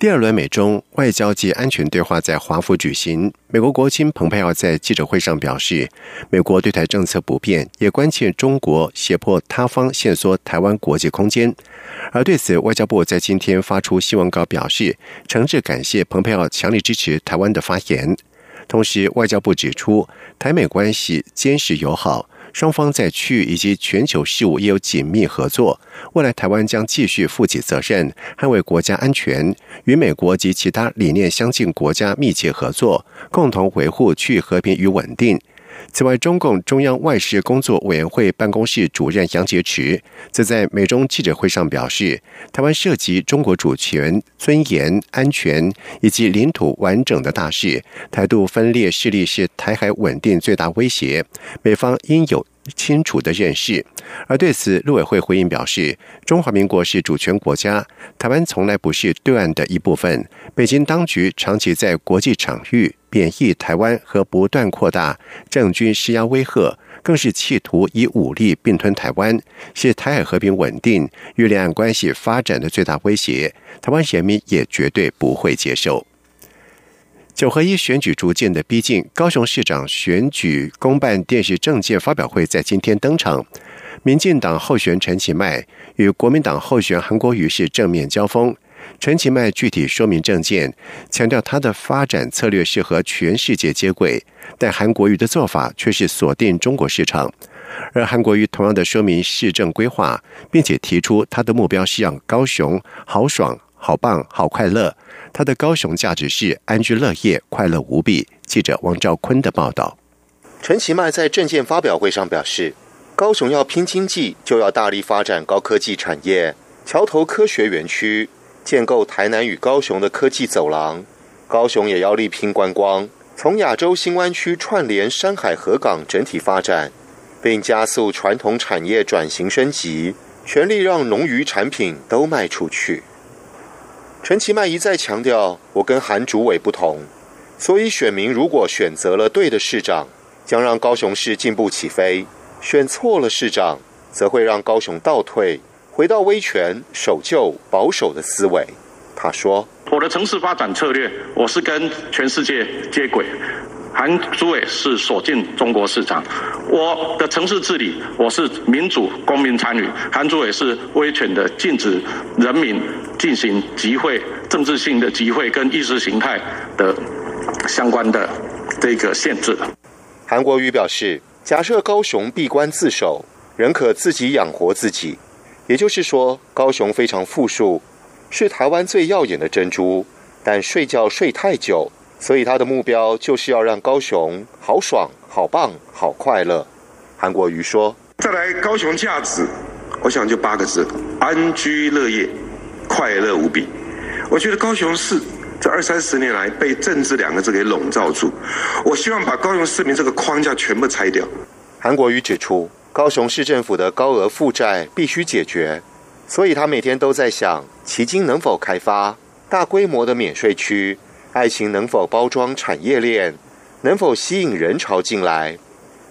第二轮美中外交及安全对话在华府举行。美国国卿蓬佩奥在记者会上表示，美国对台政策不变，也关切中国胁迫他方限缩台湾国际空间。而对此，外交部在今天发出新闻稿表示，诚挚感谢蓬佩奥强力支持台湾的发言。同时，外交部指出，台美关系坚实友好。双方在区域以及全球事务也有紧密合作。未来台湾将继续负起责任，捍卫国家安全，与美国及其他理念相近国家密切合作，共同维护区域和平与稳定。此外，中共中央外事工作委员会办公室主任杨洁篪则在美中记者会上表示，台湾涉及中国主权、尊严、安全以及领土完整的大事，台独分裂势力是台海稳定最大威胁，美方应有。清楚的认识，而对此，陆委会回应表示：“中华民国是主权国家，台湾从来不是对岸的一部分。北京当局长期在国际场域贬义台湾和不断扩大政军施压威吓，更是企图以武力并吞台湾，是台海和平稳定与两岸关系发展的最大威胁。台湾人民也绝对不会接受。”九合一选举逐渐的逼近，高雄市长选举公办电视政见发表会在今天登场。民进党候选陈其迈与国民党候选韩国瑜是正面交锋。陈其迈具体说明政见，强调他的发展策略是和全世界接轨，但韩国瑜的做法却是锁定中国市场。而韩国瑜同样的说明市政规划，并且提出他的目标是让高雄豪爽。好棒，好快乐！他的高雄价值是安居乐业，快乐无比。记者王兆坤的报道。陈其迈在政见发表会上表示，高雄要拼经济，就要大力发展高科技产业，桥头科学园区，建构台南与高雄的科技走廊。高雄也要力拼观光，从亚洲新湾区串联山海河港整体发展，并加速传统产业转型升级，全力让农渔产品都卖出去。陈其迈一再强调，我跟韩主委不同，所以选民如果选择了对的市长，将让高雄市进步起飞；选错了市长，则会让高雄倒退，回到威权、守旧、保守的思维。他说：“我的城市发展策略，我是跟全世界接轨。”韩主委是锁进中国市场，我的城市治理我是民主公民参与，韩主委是威权的禁止人民进行集会、政治性的集会跟意识形态的相关的这个限制。韩国瑜表示，假设高雄闭关自守，仍可自己养活自己，也就是说，高雄非常富庶，是台湾最耀眼的珍珠，但睡觉睡太久。所以他的目标就是要让高雄好爽、好棒、好快乐。韩国瑜说：“再来高雄价值，我想就八个字：安居乐业、快乐无比。我觉得高雄市这二三十年来被政治两个字给笼罩住，我希望把高雄市民这个框架全部拆掉。”韩国瑜指出，高雄市政府的高额负债必须解决，所以他每天都在想：旗津能否开发大规模的免税区？爱情能否包装产业链，能否吸引人潮进来？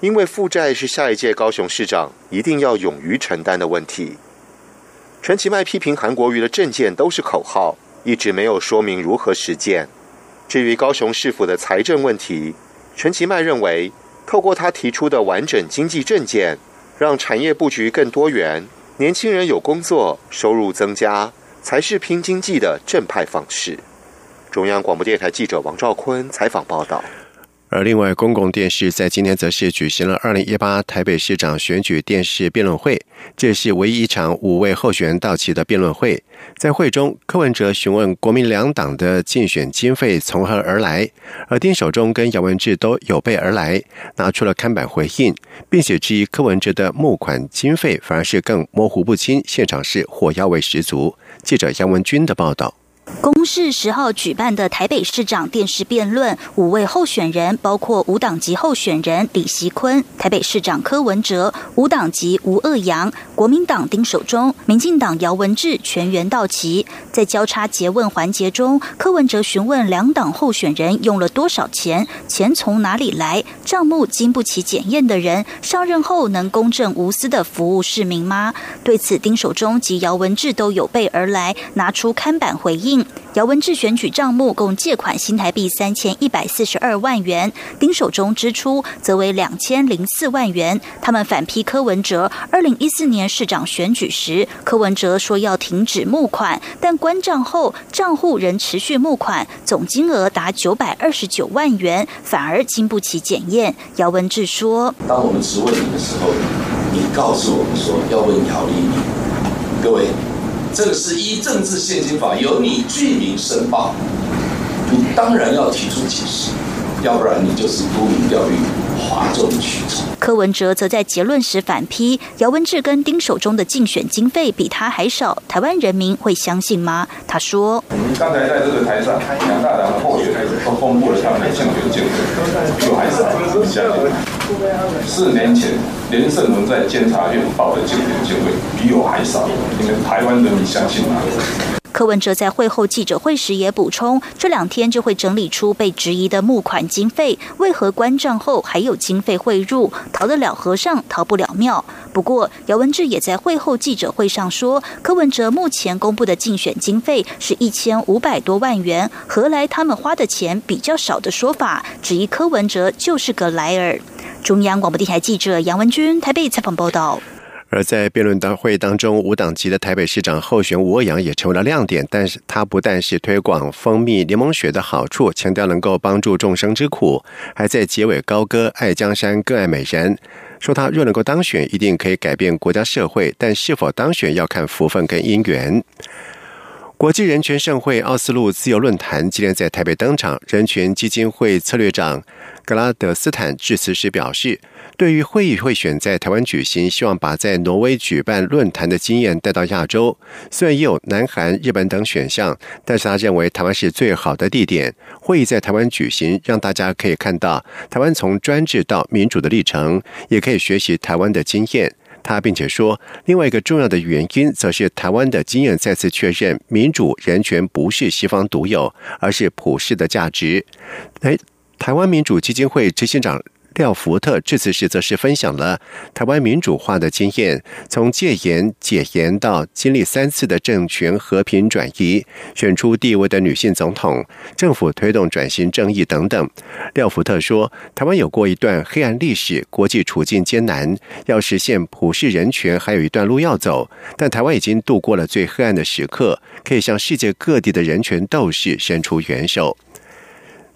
因为负债是下一届高雄市长一定要勇于承担的问题。陈其迈批评韩国瑜的政见都是口号，一直没有说明如何实践。至于高雄市府的财政问题，陈其迈认为，透过他提出的完整经济政见，让产业布局更多元，年轻人有工作，收入增加，才是拼经济的正派方式。中央广播电台记者王兆坤采访报道。而另外，公共电视在今天则是举行了二零一八台北市长选举电视辩论会，这是唯一一场五位候选人到齐的辩论会。在会中，柯文哲询问国民两党的竞选经费从何而来，而丁守中跟姚文智都有备而来，拿出了看板回应，并且质疑柯文哲的募款经费反而是更模糊不清，现场是火药味十足。记者杨文军的报道。公示十号举办的台北市长电视辩论，五位候选人包括无党籍候选人李习坤、台北市长柯文哲、无党籍吴鄂阳、国民党丁守中、民进党姚文智全员到齐。在交叉诘问环节中，柯文哲询问两党候选人用了多少钱，钱从哪里来，账目经不起检验的人上任后能公正无私的服务市民吗？对此，丁守中及姚文智都有备而来，拿出看板回应。姚文智选举账目共借款新台币三千一百四十二万元，丁守中支出则为两千零四万元。他们反批柯文哲，二零一四年市长选举时，柯文哲说要停止募款，但关账后账户仍持续募款，总金额达九百二十九万元，反而经不起检验。姚文智说：“当我们质问你的时候，你告诉我们说要问姚丽丽，各位。”这个是依政治现金法由你居民申报，你当然要提出解释，要不然你就是沽名钓誉、哗众取宠。柯文哲则在结论时反批姚文智跟丁守中的竞选经费比他还少，台湾人民会相信吗？他说：“我们刚才在这个台上，两大党的候选人都公布了他们的竞选经费，比我还少，相信吗？四年前，连胜文在监察院报的竞选经费比我还少，你们台湾人民相信吗？柯文哲在会后记者会时也补充，这两天就会整理出被质疑的募款经费，为何关账后还有经费汇入？逃得了和尚逃不了庙。不过，姚文智也在会后记者会上说，柯文哲目前公布的竞选经费是一千五百多万元，何来他们花的钱比较少的说法？质疑柯文哲就是个莱尔。中央广播电台记者杨文君台北采访报道。而在辩论大会当中，无党籍的台北市长候选吴阳也成为了亮点。但是他不但是推广蜂蜜柠檬水的好处，强调能够帮助众生之苦，还在结尾高歌爱江山更爱美人，说他若能够当选，一定可以改变国家社会。但是否当选要看福分跟姻缘。国际人权盛会奥斯陆自由论坛今天在台北登场，人权基金会策略长格拉德斯坦致辞时表示，对于会议会选在台湾举行，希望把在挪威举办论坛的经验带到亚洲。虽然也有南韩、日本等选项，但是他认为台湾是最好的地点。会议在台湾举行，让大家可以看到台湾从专制到民主的历程，也可以学习台湾的经验。他并且说，另外一个重要的原因，则是台湾的经验再次确认，民主人权不是西方独有，而是普世的价值。哎，台湾民主基金会执行长。廖福特致辞时则是分享了台湾民主化的经验，从戒严、解严到经历三次的政权和平转移，选出地位的女性总统，政府推动转型正义等等。廖福特说：“台湾有过一段黑暗历史，国际处境艰难，要实现普世人权还有一段路要走。但台湾已经度过了最黑暗的时刻，可以向世界各地的人权斗士伸出援手。”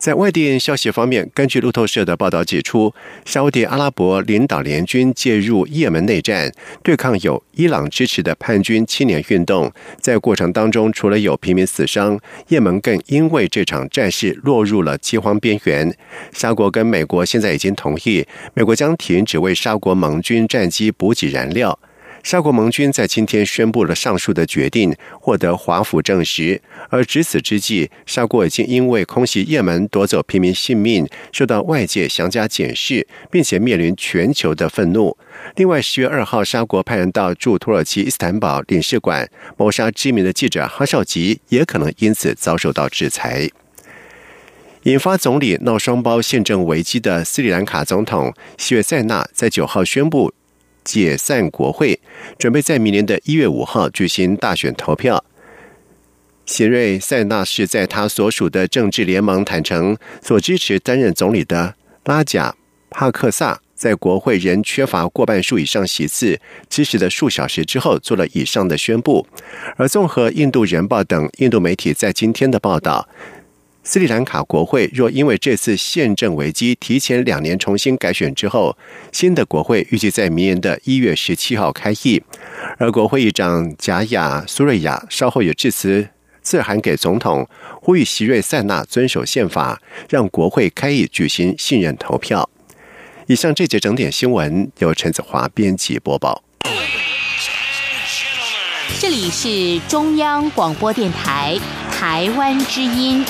在外电消息方面，根据路透社的报道指出，沙地阿拉伯领导联军介入也门内战，对抗有伊朗支持的叛军青年运动。在过程当中，除了有平民死伤，也门更因为这场战事落入了饥荒边缘。沙国跟美国现在已经同意，美国将停止为沙国盟军战机补给燃料。沙国盟军在今天宣布了上述的决定，获得华府证实。而值此之际，沙国已经因为空袭也门夺走平民性命，受到外界详加检视，并且面临全球的愤怒。另外，十月二号，沙国派人到驻土耳其伊斯坦堡领事馆谋杀知名的记者哈绍吉，也可能因此遭受到制裁。引发总理闹双胞宪政危机的斯里兰卡总统希约塞纳在九号宣布。解散国会，准备在明年的一月五号举行大选投票。希瑞塞纳是在他所属的政治联盟坦诚所支持担任总理的拉贾帕克萨，在国会仍缺乏过半数以上席次支持的数小时之后，做了以上的宣布。而综合印度人报等印度媒体在今天的报道。斯里兰卡国会若因为这次宪政危机提前两年重新改选之后，新的国会预计在明年的一月十七号开议。而国会议长贾雅苏瑞亚稍后也致辞，致函给总统，呼吁席瑞塞纳遵守宪法，让国会开议举行信任投票。以上这节整点新闻由陈子华编辑播报。这里是中央广播电台。台湾之音。